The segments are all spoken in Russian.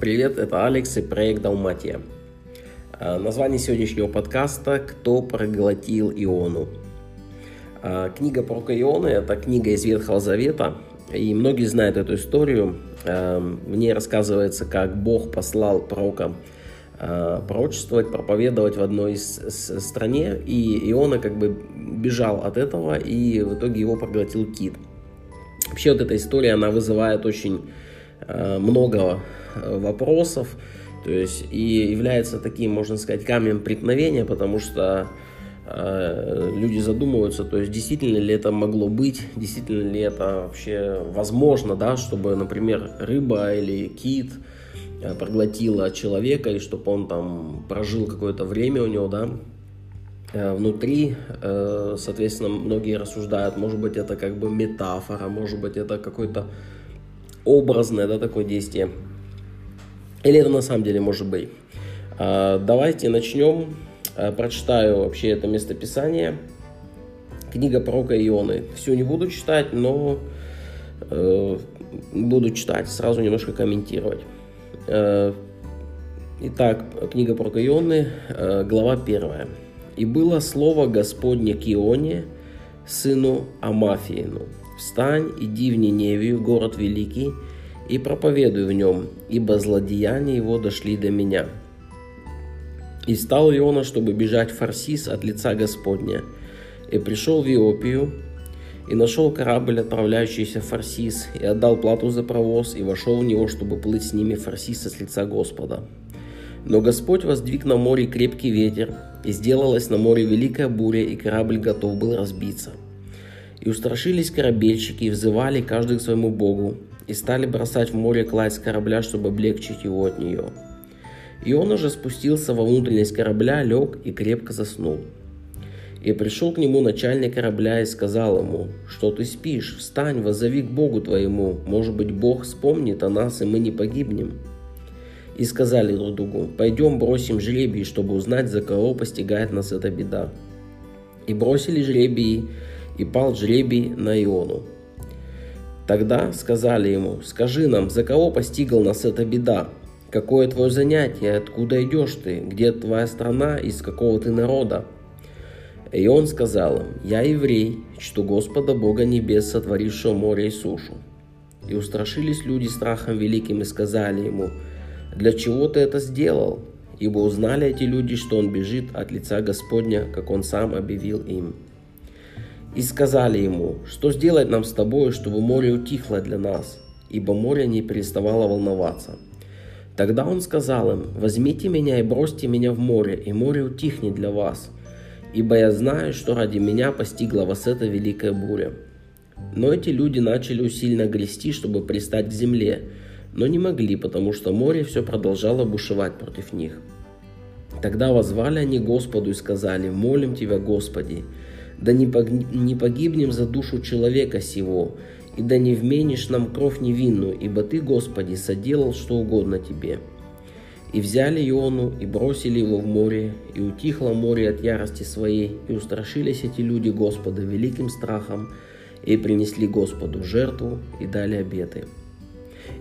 Привет, это Алекс и проект Далматия. Название сегодняшнего подкаста «Кто проглотил Иону?». Книга про Ионы – это книга из Ветхого Завета, и многие знают эту историю. В ней рассказывается, как Бог послал пророка пророчествовать, проповедовать в одной из стране, и Иона как бы бежал от этого, и в итоге его проглотил кит. Вообще вот эта история, она вызывает очень много э, вопросов, то есть и является таким, можно сказать, камнем преткновения, потому что э, люди задумываются, то есть действительно ли это могло быть, действительно ли это вообще возможно, да, чтобы, например, рыба или кит проглотила человека, и чтобы он там прожил какое-то время у него, да, внутри, соответственно, многие рассуждают, может быть, это как бы метафора, может быть, это какой-то образное, да, такое действие. Или это на самом деле может быть. А, давайте начнем. А, прочитаю вообще это местописание. Книга пророка Ионы. Все не буду читать, но э, буду читать, сразу немножко комментировать. Э, итак, книга пророка Ионы, э, глава 1. «И было слово Господне к Ионе, сыну Амафиину, Встань, иди в Ниневию, город великий, и проповедуй в нем, ибо злодеяния его дошли до меня. И стал Иона, чтобы бежать в Фарсис от лица Господня, и пришел в Иопию, и нашел корабль, отправляющийся в Фарсис, и отдал плату за провоз, и вошел в него, чтобы плыть с ними в Фарсис от лица Господа. Но Господь воздвиг на море крепкий ветер, и сделалась на море великая буря, и корабль готов был разбиться – и устрашились корабельщики и взывали каждый к своему богу, и стали бросать в море кладь с корабля, чтобы облегчить его от нее. И он уже спустился во внутренность корабля, лег и крепко заснул. И пришел к нему начальник корабля и сказал ему, что ты спишь, встань, возови к Богу твоему, может быть, Бог вспомнит о нас, и мы не погибнем. И сказали друг другу, пойдем бросим жребий, чтобы узнать, за кого постигает нас эта беда. И бросили жребий, и пал жребий на Иону. Тогда сказали ему, скажи нам, за кого постигла нас эта беда? Какое твое занятие? Откуда идешь ты? Где твоя страна? Из какого ты народа? И он сказал им, я еврей, чту Господа Бога Небес, сотворившего море и сушу. И устрашились люди страхом великим и сказали ему, для чего ты это сделал? Ибо узнали эти люди, что он бежит от лица Господня, как он сам объявил им и сказали ему, что сделать нам с тобой, чтобы море утихло для нас, ибо море не переставало волноваться. Тогда он сказал им, возьмите меня и бросьте меня в море, и море утихнет для вас, ибо я знаю, что ради меня постигла вас эта великая буря. Но эти люди начали усиленно грести, чтобы пристать к земле, но не могли, потому что море все продолжало бушевать против них. Тогда возвали они Господу и сказали, молим Тебя, Господи, да не погибнем за душу человека сего, и да не вменишь нам кровь невинную, ибо Ты, Господи, соделал что угодно Тебе. И взяли Иону, и бросили его в море, и утихло море от ярости своей, и устрашились эти люди Господа великим страхом, и принесли Господу жертву, и дали обеты.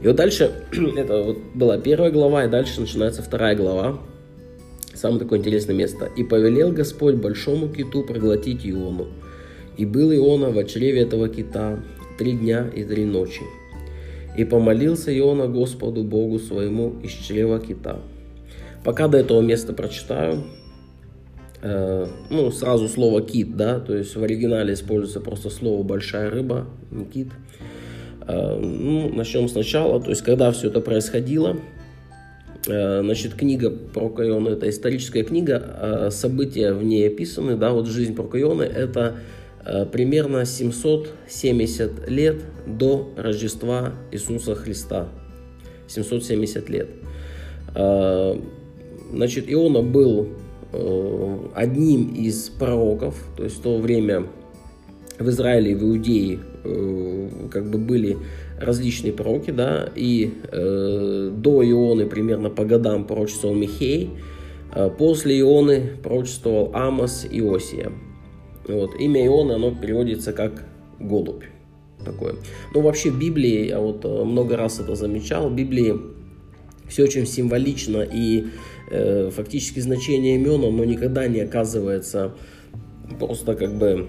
И вот дальше, это вот была первая глава, и дальше начинается вторая глава, Самое такое интересное место. «И повелел Господь большому киту проглотить Иону. И был Иона в чреве этого кита три дня и три ночи. И помолился Иона Господу Богу своему из чрева кита». Пока до этого места прочитаю, э, ну, сразу слово кит, да, то есть в оригинале используется просто слово большая рыба, не кит. Э, ну, начнем сначала, то есть когда все это происходило, значит, книга про Кайона – это историческая книга, а события в ней описаны, да, вот жизнь про Кайоны – это э, примерно 770 лет до Рождества Иисуса Христа. 770 лет. Э, значит, Иона был одним из пророков, то есть в то время в Израиле и в Иудее как бы были различные пророки, да, и э, до Ионы примерно по годам пророчествовал Михей, э, после Ионы пророчествовал Амос и Осия. Вот. Имя Ионы, оно переводится как голубь. Такое. Ну, вообще Библии, я вот э, много раз это замечал, Библии все очень символично и э, фактически значение имен, оно никогда не оказывается просто как бы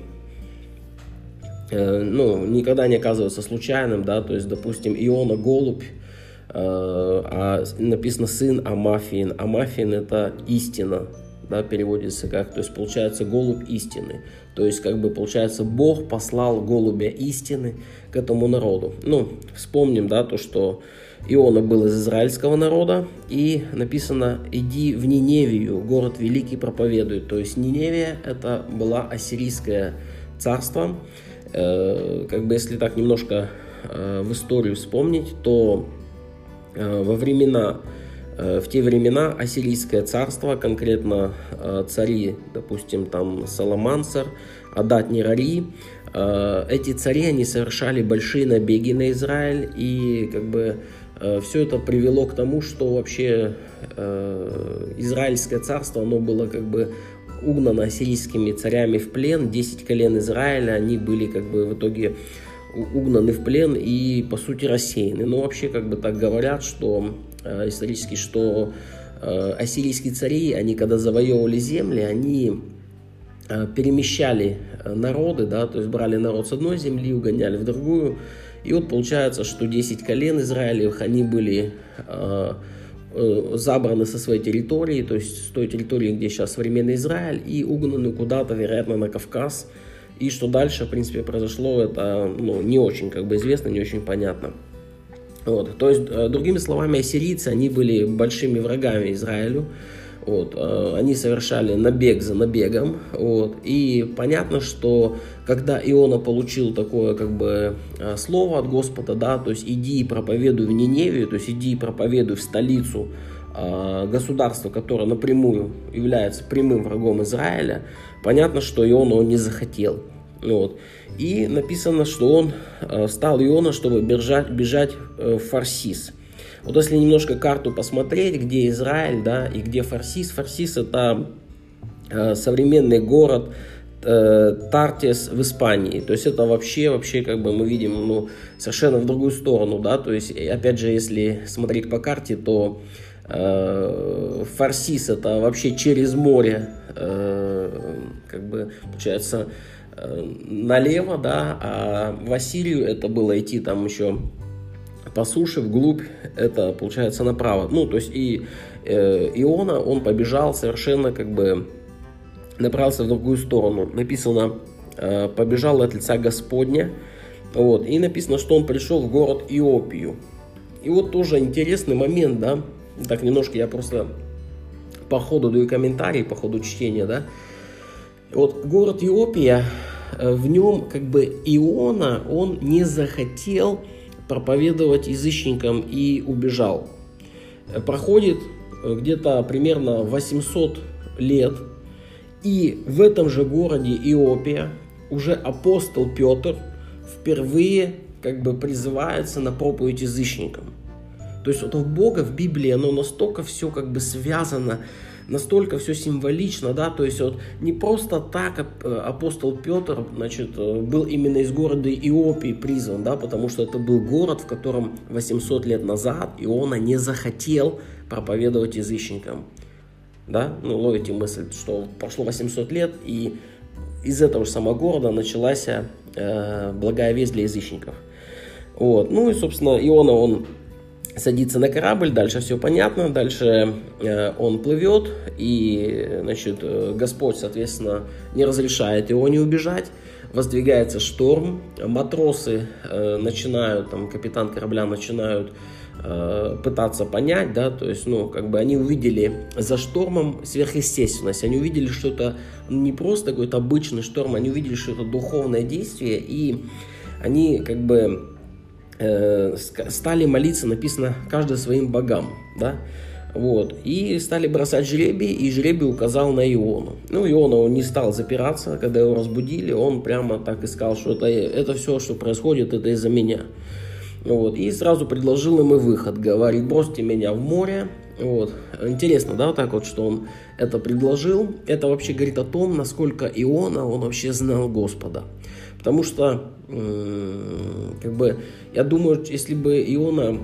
ну, никогда не оказывается случайным, да, то есть, допустим, Иона Голубь, э, а написано сын Амафин. Амафин это истина, да, переводится как, то есть получается голубь истины. То есть как бы получается Бог послал голубя истины к этому народу. Ну, вспомним, да, то, что Иона был из израильского народа, и написано «иди в Ниневию, город великий проповедует». То есть Ниневия это была ассирийское царство. Э, как бы если так немножко э, в историю вспомнить, то э, во времена Э, в те времена Ассирийское царство, конкретно э, цари, допустим, там Саламансар, Адат Нирари, э, эти цари, они совершали большие набеги на Израиль, и как бы все это привело к тому, что вообще Израильское царство, оно было как бы угнано ассирийскими царями в плен, 10 колен Израиля, они были как бы в итоге угнаны в плен и по сути рассеяны. Но вообще как бы так говорят, что Э, исторически, что э, ассирийские цари, они когда завоевывали земли, они э, перемещали народы, да, то есть брали народ с одной земли, угоняли в другую. И вот получается, что 10 колен Израилевых, они были забраны со своей территории, то есть с той территории, где сейчас современный Израиль, и угнаны куда-то, вероятно, на Кавказ. И что дальше, в принципе, произошло, это ну, не очень как бы известно, не очень понятно. Вот. То есть, э, другими словами, ассирийцы, они были большими врагами Израилю. Вот, э, они совершали набег за набегом. Вот, и понятно, что когда Иона получил такое как бы э, слово от Господа, да, то есть иди и проповедуй в Ниневию, то есть иди и проповедуй в столицу государства, которое напрямую является прямым врагом Израиля, понятно, что Иона он не захотел. Вот. И написано, что он э, стал Иона, чтобы бежать, бежать э, в Фарсис. Вот если немножко карту посмотреть, где Израиль, да, и где Фарсис. Фарсис это э, современный город Тартис в Испании. То есть это вообще, вообще, как бы мы видим, ну, совершенно в другую сторону, да, то есть, опять же, если смотреть по карте, то э, Фарсис это вообще через море, э, как бы, получается, Э, налево, да, а в Ассирию это было идти там еще по суше вглубь, это получается направо. Ну, то есть и э, Иона, он побежал совершенно как бы направился в другую сторону. Написано, э, побежал от лица Господня. Вот, и написано, что он пришел в город Иопию. И вот тоже интересный момент, да, так немножко я просто по ходу даю комментарии, по ходу чтения, да, вот город Иопия, э, в нем как бы Иона, он не захотел проповедовать язычникам и убежал. Проходит э, где-то примерно 800 лет, и в этом же городе Иопия уже апостол Петр впервые как бы призывается на проповедь язычникам. То есть вот у Бога в Библии оно настолько все как бы связано настолько все символично, да, то есть вот не просто так э, апостол Петр, значит, э, был именно из города Иопии призван, да, потому что это был город, в котором 800 лет назад Иона не захотел проповедовать язычникам, да, ну, ловите мысль, что прошло 800 лет, и из этого же самого города началась э, благая весть для язычников. Вот. Ну и, собственно, Иона, он садится на корабль, дальше все понятно, дальше э, он плывет, и, значит, э, Господь, соответственно, не разрешает его не убежать, воздвигается шторм, матросы э, начинают, там, капитан корабля начинают э, пытаться понять, да, то есть, ну, как бы они увидели за штормом сверхъестественность, они увидели, что это не просто какой-то обычный шторм, они увидели, что это духовное действие, и они, как бы, Э, стали молиться, написано, каждый своим богам, да, вот, и стали бросать жребий, и жребий указал на Иону. Ну, Иона, он не стал запираться, когда его разбудили, он прямо так и сказал, что это, это все, что происходит, это из-за меня. Вот, и сразу предложил и выход, говорит, бросьте меня в море, вот. Интересно, да, так вот, что он это предложил. Это вообще говорит о том, насколько Иона, он вообще знал Господа. Потому что, как бы, я думаю, если бы Иона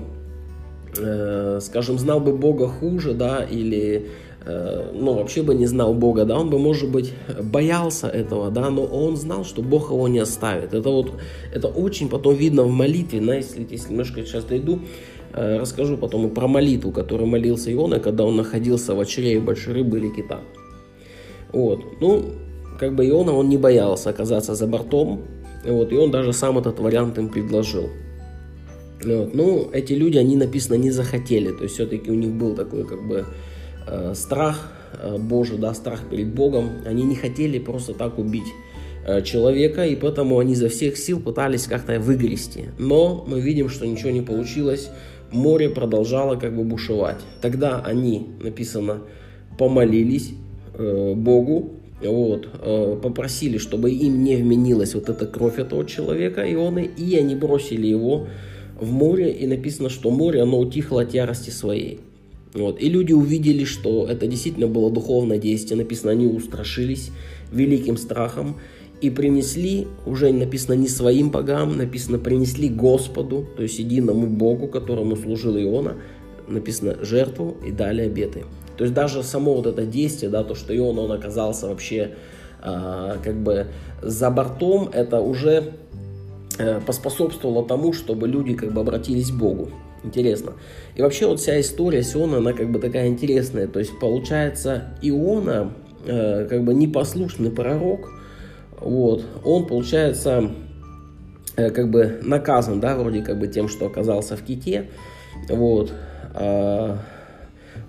э, скажем, знал бы Бога хуже, да, или Э, ну, вообще бы не знал Бога, да, он бы, может быть, боялся этого, да, но он знал, что Бог его не оставит. Это вот, это очень потом видно в молитве, да, если, если немножко сейчас дойду, э, расскажу потом и про молитву, которую молился Иона, когда он находился в очерее большой рыбы или кита. Вот, ну, как бы Иона, он не боялся оказаться за бортом, вот, и он даже сам этот вариант им предложил. Вот, ну, эти люди, они написано не захотели, то есть все-таки у них был такой, как бы, Э, страх э, Божий, да, страх перед Богом. Они не хотели просто так убить э, человека, и поэтому они за всех сил пытались как-то выгрести. Но мы видим, что ничего не получилось. Море продолжало как бы бушевать. Тогда они, написано, помолились э, Богу, вот, э, попросили, чтобы им не вменилась вот эта кровь этого человека, Ионы, и они бросили его в море, и написано, что море, оно утихло от ярости своей. Вот. И люди увидели, что это действительно было духовное действие. Написано, они устрашились великим страхом и принесли, уже написано не своим богам, написано принесли Господу, то есть единому Богу, которому служил Иона, написано жертву и дали обеты. То есть даже само вот это действие, да, то, что Иона, он оказался вообще э, как бы за бортом, это уже э, поспособствовало тому, чтобы люди как бы обратились к Богу. Интересно. И вообще вот вся история Сиона, она как бы такая интересная. То есть получается Иона, э, как бы непослушный пророк, вот, он получается э, как бы наказан, да, вроде как бы тем, что оказался в ките, вот, э,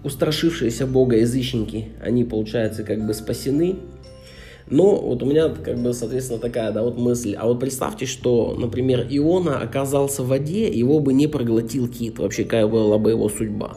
устрашившиеся Бога язычники, они, получается, как бы спасены, но вот у меня, как бы, соответственно, такая, да, вот мысль. А вот представьте, что, например, Иона оказался в воде, его бы не проглотил кит. Вообще, какая была бы его судьба.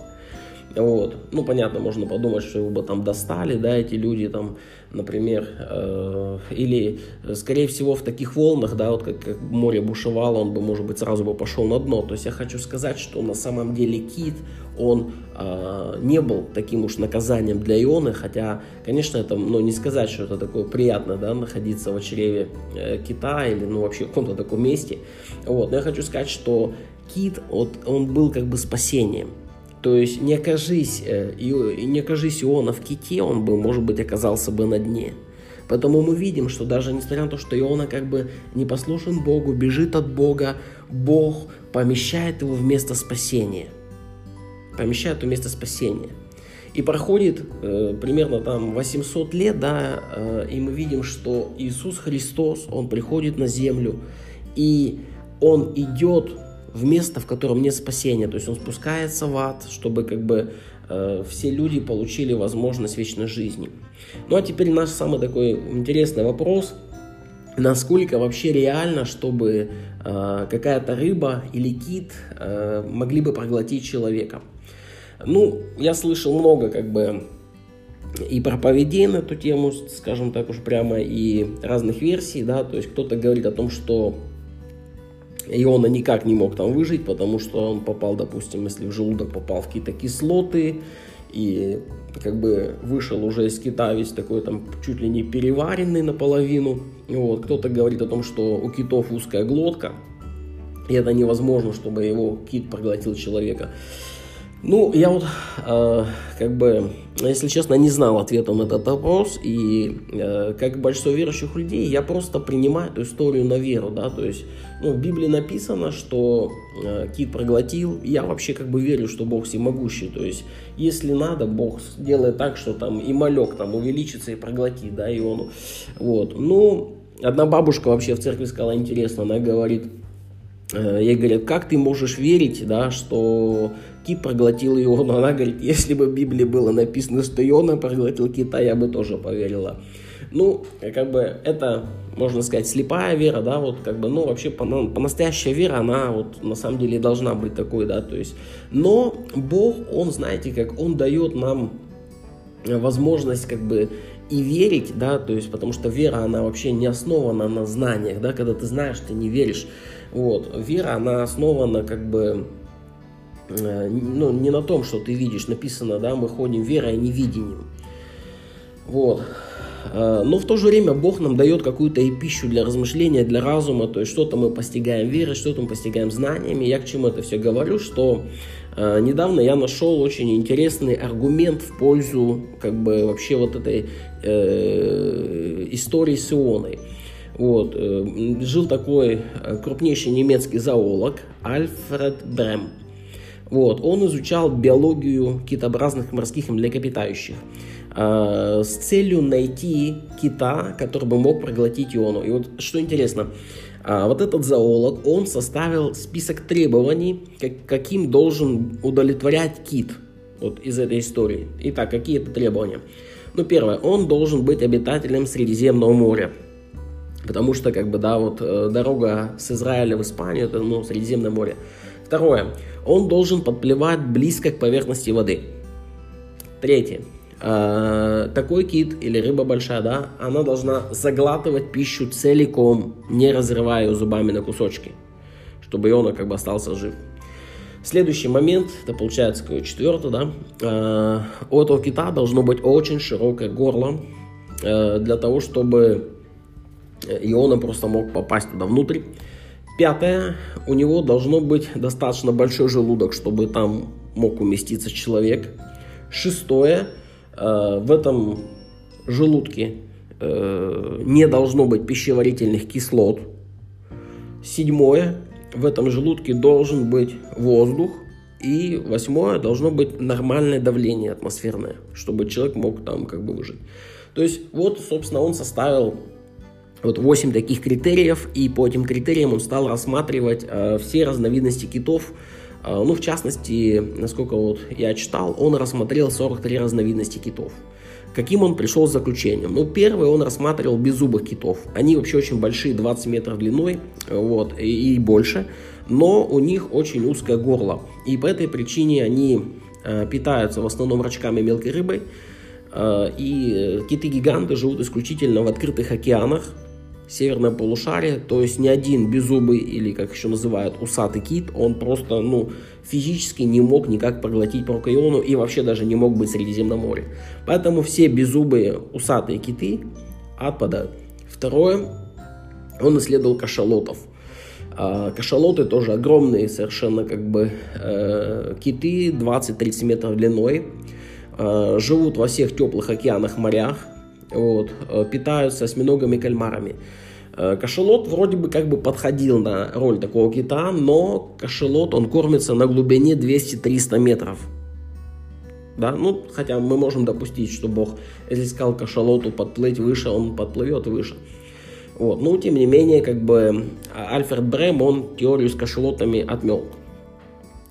Вот. Ну, понятно, можно подумать, что его бы там достали, да, эти люди там, например, э, или, скорее всего, в таких волнах, да, вот как, как море бушевало, он бы, может быть, сразу бы пошел на дно. То есть я хочу сказать, что на самом деле кит, он э, не был таким уж наказанием для Ионы, хотя, конечно, это, ну, не сказать, что это такое приятно, да, находиться в чреве э, кита или, ну, вообще в каком-то таком месте. Вот, но я хочу сказать, что кит, вот, он был как бы спасением. То есть не окажись, э, не окажись Иона в ките, он бы, может быть, оказался бы на дне. Поэтому мы видим, что даже несмотря на то, что Иона как бы не послушен Богу, бежит от Бога, Бог помещает его в место спасения. Помещает его в спасения. И проходит э, примерно там 800 лет, да, э, и мы видим, что Иисус Христос, Он приходит на землю, и Он идет в место, в котором нет спасения. То есть он спускается в ад, чтобы как бы э, все люди получили возможность вечной жизни. Ну а теперь наш самый такой интересный вопрос. Насколько вообще реально, чтобы э, какая-то рыба или кит э, могли бы проглотить человека? Ну, я слышал много как бы и проповедей на эту тему, скажем так уж прямо, и разных версий, да, то есть кто-то говорит о том, что и он никак не мог там выжить, потому что он попал, допустим, если в желудок попал в какие-то кислоты, и как бы вышел уже из кита весь такой там чуть ли не переваренный наполовину. Вот. Кто-то говорит о том, что у китов узкая глотка, и это невозможно, чтобы его кит проглотил человека. Ну, я вот, э, как бы, если честно, не знал ответа на этот вопрос, и э, как большинство верующих людей, я просто принимаю эту историю на веру, да, то есть, ну, в Библии написано, что э, кит проглотил, я вообще как бы верю, что Бог всемогущий, то есть, если надо, Бог делает так, что там и малек там увеличится и проглотит, да, и он, вот, ну, одна бабушка вообще в церкви сказала интересно, она говорит, э, ей говорят, как ты можешь верить, да, что кит проглотил Иона. Она говорит, если бы в Библии было написано, что Иона проглотил кита, я бы тоже поверила. Ну, как бы это, можно сказать, слепая вера, да, вот как бы, ну, вообще по-настоящая вера, она вот на самом деле должна быть такой, да, то есть, но Бог, Он, знаете, как Он дает нам возможность как бы и верить, да, то есть, потому что вера, она вообще не основана на знаниях, да, когда ты знаешь, ты не веришь, вот, вера, она основана как бы ну, не на том, что ты видишь, написано, да, мы ходим верой, а не видением. Вот. Э, но в то же время Бог нам дает какую-то и пищу для размышления, для разума, то есть что-то мы постигаем верой, что-то мы постигаем знаниями. Я к чему это все говорю, что Э, недавно я нашел очень интересный аргумент в пользу как бы вообще вот этой э, истории с ионой. Вот. Э, жил такой э, крупнейший немецкий зоолог Альфред Брем. Вот. Он изучал биологию китообразных морских млекопитающих э, с целью найти кита, который бы мог проглотить иону. И вот что интересно, а вот этот зоолог, он составил список требований, как, каким должен удовлетворять кит вот из этой истории. Итак, какие это требования? Ну, первое, он должен быть обитателем Средиземного моря. Потому что, как бы, да, вот э, дорога с Израиля в Испанию, это, ну, Средиземное море. Второе, он должен подплывать близко к поверхности воды. Третье, э, такой кит или рыба большая, да, она должна заглатывать пищу целиком, не разрывая ее зубами на кусочки, чтобы он как бы остался жив. Следующий момент, это получается какой четвертый, да, э, у этого кита должно быть очень широкое горло э, для того, чтобы Иона просто мог попасть туда внутрь. Пятое, у него должно быть достаточно большой желудок, чтобы там мог уместиться человек. Шестое, э, в этом желудке э, не должно быть пищеварительных кислот. Седьмое, в этом желудке должен быть воздух. И восьмое, должно быть нормальное давление атмосферное, чтобы человек мог там как бы выжить. То есть вот, собственно, он составил вот 8 таких критериев, и по этим критериям он стал рассматривать э, все разновидности китов. Э, ну, в частности, насколько вот я читал, он рассмотрел 43 разновидности китов. Каким он пришел с заключением? Ну, первый он рассматривал беззубых китов. Они вообще очень большие, 20 метров длиной, вот, и, и больше, но у них очень узкое горло. И по этой причине они э, питаются в основном рачками мелкой рыбой, э, и киты-гиганты живут исключительно в открытых океанах, северное полушарие, то есть ни один беззубый или, как еще называют, усатый кит, он просто, ну, физически не мог никак проглотить прокаиону и вообще даже не мог быть в Средиземном море. Поэтому все беззубые усатые киты отпадают. Второе, он исследовал кашалотов. А, кашалоты тоже огромные совершенно как бы э, киты, 20-30 метров длиной, э, живут во всех теплых океанах, морях, вот, э, питаются осьминогами и кальмарами. Э, кашалот вроде бы как бы подходил на роль такого кита, но кашалот, он кормится на глубине 200-300 метров. Да, ну, хотя мы можем допустить, что Бог, если сказал кашалоту подплыть выше, он подплывет выше. Вот, но тем не менее, как бы Альфред Брэм, он теорию с кашалотами отмел.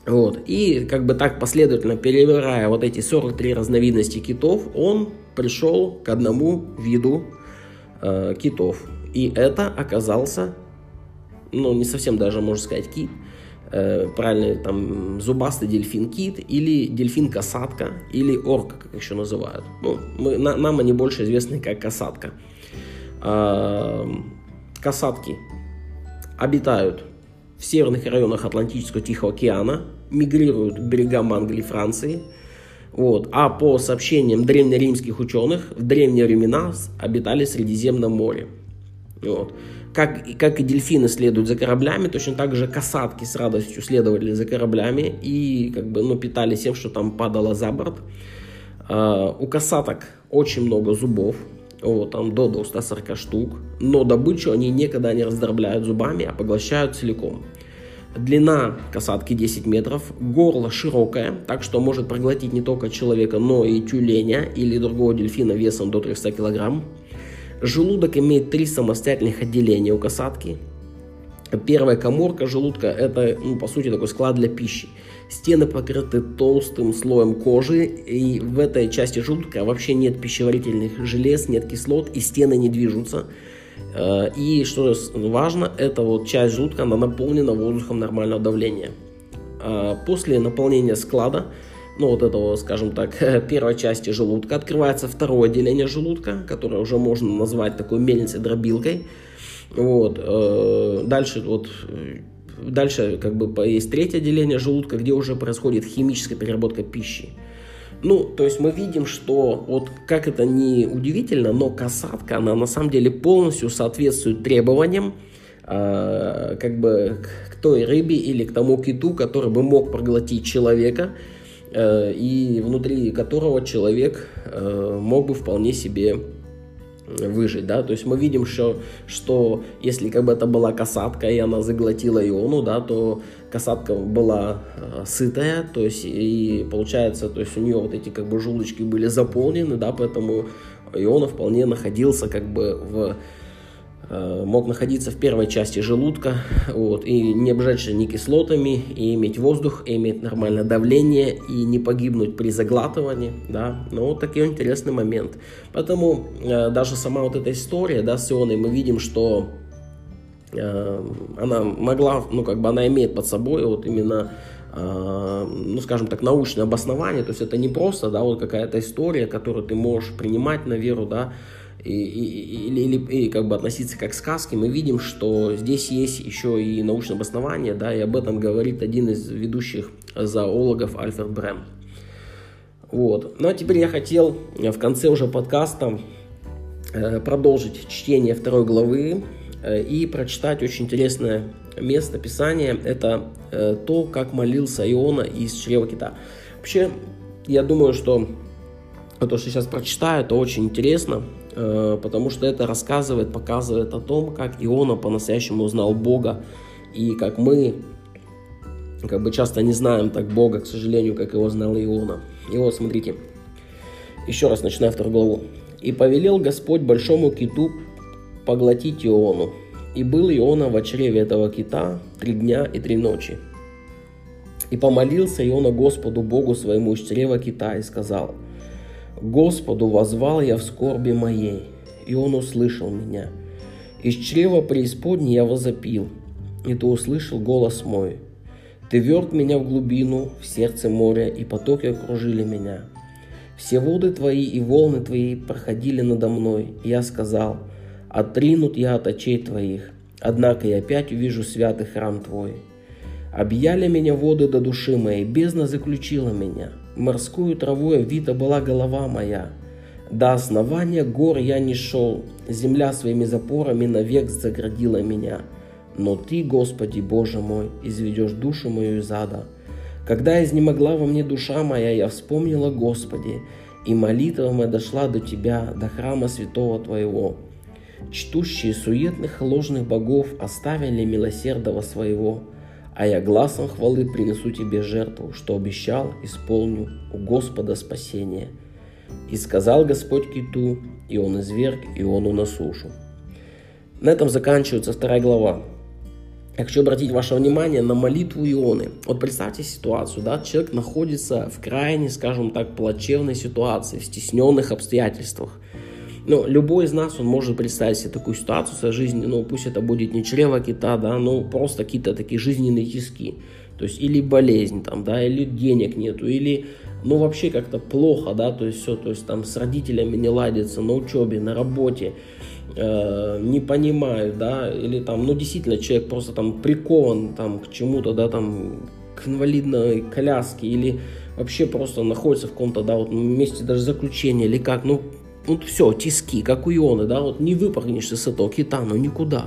Вот, и как бы так последовательно перебирая вот эти 43 разновидности китов, он пришел к одному виду э, китов. И это оказался, ну, не совсем даже, можно сказать, кит. Э, правильно, там, зубастый дельфин-кит или дельфин-касатка или орка, как еще называют. Ну, мы, на, нам они больше известны как касатка. Э, касатки обитают в северных районах Атлантического Тихого океана, мигрируют к берегам Англии и Франции – вот. А по сообщениям древнеримских ученых, в древние времена обитали в Средиземном море. Вот. Как, как и дельфины следуют за кораблями, точно так же касатки с радостью следовали за кораблями и как бы, ну, питались тем, что там падало за борт. Uh, у касаток очень много зубов, вот, там до 240 штук, но добычу они никогда не раздробляют зубами, а поглощают целиком. Длина касатки 10 метров, горло широкое, так что может проглотить не только человека, но и тюленя или другого дельфина весом до 300 кг. Желудок имеет три самостоятельных отделения у касатки. Первая коморка желудка – это, ну, по сути, такой склад для пищи. Стены покрыты толстым слоем кожи, и в этой части желудка вообще нет пищеварительных желез, нет кислот, и стены не движутся. Э, и что важно, эта вот часть желудка, она наполнена воздухом нормального давления. А после наполнения склада, ну вот этого, скажем так, первой части желудка, открывается второе отделение желудка, которое уже можно назвать такой мельницей-дробилкой. Вот. Э, дальше вот Дальше как бы есть третье отделение желудка, где уже происходит химическая переработка пищи. Ну, то есть мы видим, что вот как это не удивительно, но касатка, она на самом деле полностью соответствует требованиям э, как бы к той рыбе или к тому киту, который бы мог проглотить человека, э, и внутри которого человек э, мог бы вполне себе выжить, да, то есть мы видим, что, что если как бы это была касатка, и она заглотила иону, да, то касатка была э, сытая, то есть и получается, то есть у нее вот эти как бы желудочки были заполнены, да, поэтому иона вполне находился как бы в мог находиться в первой части желудка вот, и не обжечься ни кислотами, и иметь воздух, и иметь нормальное давление, и не погибнуть при заглатывании, да, но вот такой интересный момент. Поэтому э, даже сама вот эта история, да, с Ионой, мы видим, что э, она могла, ну, как бы она имеет под собой вот именно э, ну, скажем так, научное обоснование, то есть это не просто, да, вот какая-то история, которую ты можешь принимать на веру, да, и, или, или как бы относиться как к сказке, мы видим, что здесь есть еще и научное обоснование, да, и об этом говорит один из ведущих зоологов Альфред Брэм. Вот. Ну а теперь я хотел в конце уже подкаста э, продолжить чтение второй главы э, и прочитать очень интересное место Писания. Это э, то, как молился Иона из чрева кита. Вообще, я думаю, что то, что сейчас прочитаю, это очень интересно. Э, потому что это рассказывает, показывает о том, как Иона по-настоящему узнал Бога, и как мы как бы часто не знаем так Бога, к сожалению, как его знал Иона. И вот смотрите, еще раз начинаю вторую главу. «И повелел Господь большому киту поглотить Иону, и был Иона в чреве этого кита три дня и три ночи. И помолился Иона Господу Богу своему из чрева кита и сказал – Господу возвал я в скорби моей, и Он услышал меня. Из чрева преисподней я возопил, и Ты услышал голос мой. Ты верт меня в глубину, в сердце моря, и потоки окружили меня. Все воды Твои и волны Твои проходили надо мной, и я сказал, отринут я от очей Твоих, однако я опять увижу святый храм Твой. Объяли меня воды до души моей, бездна заключила меня – морскую травой вита была голова моя. До основания гор я не шел, земля своими запорами навек заградила меня. Но Ты, Господи, Боже мой, изведешь душу мою из ада. Когда изнемогла во мне душа моя, я вспомнила Господи, и молитва моя дошла до Тебя, до храма святого Твоего. Чтущие суетных ложных богов оставили милосердного своего – а я глазом хвалы принесу тебе жертву, что обещал, исполню у Господа спасение. И сказал Господь киту, и он изверг Иону на сушу. На этом заканчивается вторая глава. Я хочу обратить ваше внимание на молитву Ионы. Вот представьте ситуацию, да, человек находится в крайне, скажем так, плачевной ситуации, в стесненных обстоятельствах – ну, любой из нас, он может представить себе такую ситуацию в своей жизни, ну, пусть это будет не чрево кита, да, но просто какие-то такие жизненные тиски. То есть, или болезнь там, да, или денег нету, или, ну, вообще как-то плохо, да, то есть все, то есть там с родителями не ладится, на учебе, на работе, э, не понимают, да, или там, ну, действительно, человек просто там прикован там к чему-то, да, там, к инвалидной коляске, или вообще просто находится в каком-то, да, вот месте даже заключения, или как, ну, вот все, тиски, как у Ионы, да, вот не выпрыгнешь из этого кита, ну никуда.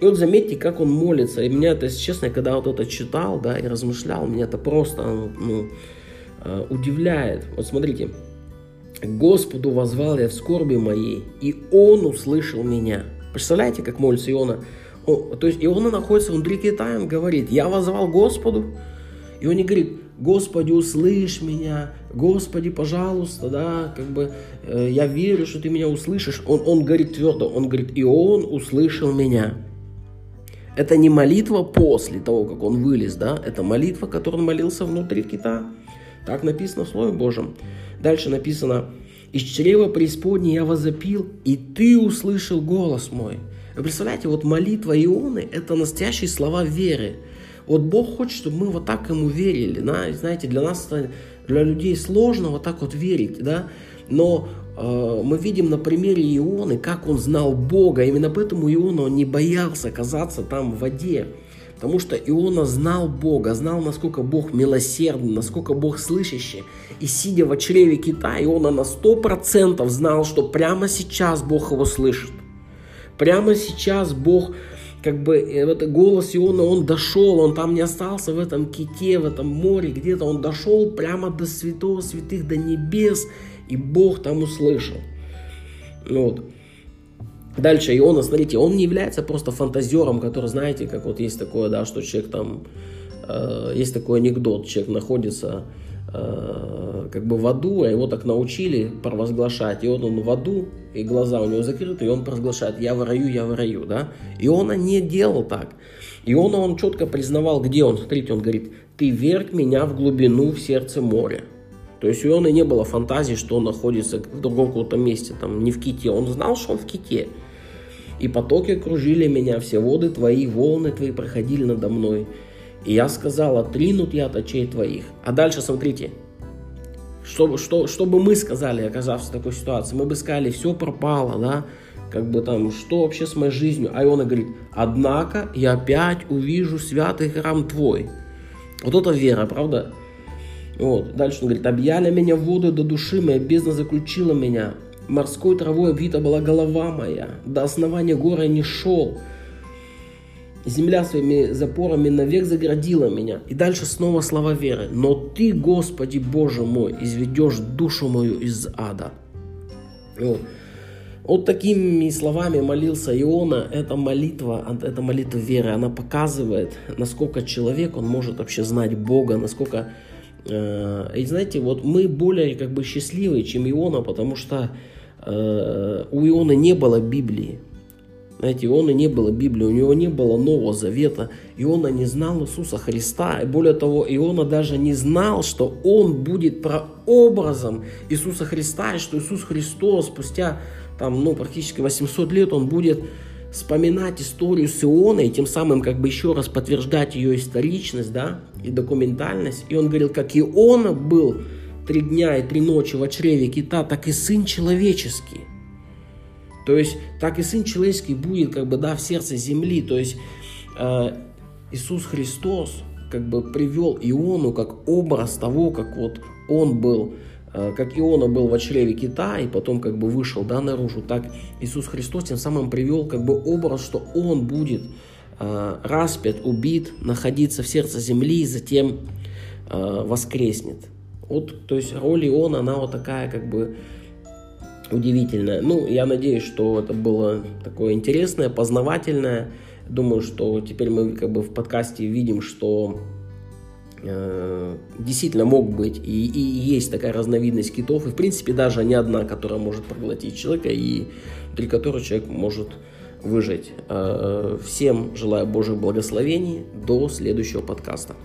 И вот заметьте, как он молится. И меня это, если честно, когда вот это читал, да, и размышлял, меня это просто, ну, э, удивляет. Вот смотрите, Господу возвал я в скорби моей, и Он услышал меня. Представляете, как молится Иона? Он, то есть Иона находится внутри кита, он говорит, я возвал Господу, и он не говорит, Господи, услышь меня, Господи, пожалуйста, да, как бы э, я верю, что ты меня услышишь. Он, он говорит твердо, он говорит, и он услышал меня. Это не молитва после того, как он вылез, да, это молитва, которую он молился внутри кита. Так написано в Слове Божьем. Дальше написано, из чрева преисподней я возопил, и ты услышал голос мой. Вы представляете, вот молитва Ионы – это настоящие слова веры. Вот Бог хочет, чтобы мы вот так ему верили. Да? Знаете, для нас, для людей сложно вот так вот верить, да? но э, мы видим на примере Ионы, как он знал Бога. Именно поэтому Иона он не боялся оказаться там в воде. Потому что Иона знал Бога, знал, насколько Бог милосердный, насколько Бог слышащий. И сидя в чреве кита, Иона на сто процентов знал, что прямо сейчас Бог его слышит. Прямо сейчас Бог как бы э, вот голос Иона, он дошел, он там не остался в этом ките, в этом море, где-то он дошел прямо до святого святых, до небес, и Бог там услышал. Вот. Дальше Иона, смотрите, он не является просто фантазером, который, знаете, как вот есть такое, да, что человек там, э, есть такой анекдот, человек находится как бы в аду, а его так научили провозглашать, и вот он в аду, и глаза у него закрыты, и он провозглашает, я в раю, я в раю, да, Иона не делал так, Иона он четко признавал, где он, смотрите, он говорит, ты верг меня в глубину в сердце моря, то есть у Иона не было фантазии, что он находится в другом каком-то месте, там, не в ките. Он знал, что он в ките. И потоки окружили меня, все воды твои, волны твои проходили надо мной. И я сказал, отринут я от очей твоих. А дальше смотрите, что, что, что бы мы сказали, оказавшись в такой ситуации? Мы бы сказали, все пропало, да, как бы там, что вообще с моей жизнью? А Иона говорит, однако я опять увижу святый храм твой. Вот это вера, правда? Вот. Дальше он говорит, объяли меня воды до души, моя бездна заключила меня. Морской травой обвита была голова моя, до основания гора не шел. Земля своими запорами навек заградила меня. И дальше снова слова веры. Но ты, Господи Боже мой, изведешь душу мою из ада. Вот. Такими словами молился Иона. Это молитва, это молитва веры. Она показывает, насколько человек, он может вообще знать Бога, насколько Э, и знаете, вот мы более как бы счастливые, чем Иона, потому что э, у Иона не было Библии. Знаете, Иона не было Библии, у него не было Нового Завета. Иона не знал Иисуса Христа. И более того, Иона даже не знал, что он будет прообразом Иисуса Христа, и что Иисус Христос спустя там, ну, практически 800 лет он будет вспоминать историю с Ионой, тем самым как бы еще раз подтверждать ее историчность, да, и документальность. И он говорил, как Иона был три дня и три ночи в чреве кита, так и Сын Человеческий. То есть, так и Сын Человеческий будет, как бы, да, в сердце земли. То есть, э, Иисус Христос, как бы, привел Иону как образ того, как вот он был Э, как Иона был в чреве кита и потом как бы вышел да, наружу, так Иисус Христос тем самым привел как бы образ, что Он будет э, распят, убит, находиться в сердце земли и затем э, воскреснет. Вот, то есть роль Иона, она вот такая как бы удивительная. Ну, я надеюсь, что это было такое интересное, познавательное. Думаю, что теперь мы как бы в подкасте видим, что Э, действительно мог быть и, и есть такая разновидность китов, и в принципе даже не одна, которая может проглотить человека и при которой человек может выжить. Э, всем желаю Божьих благословений. До следующего подкаста.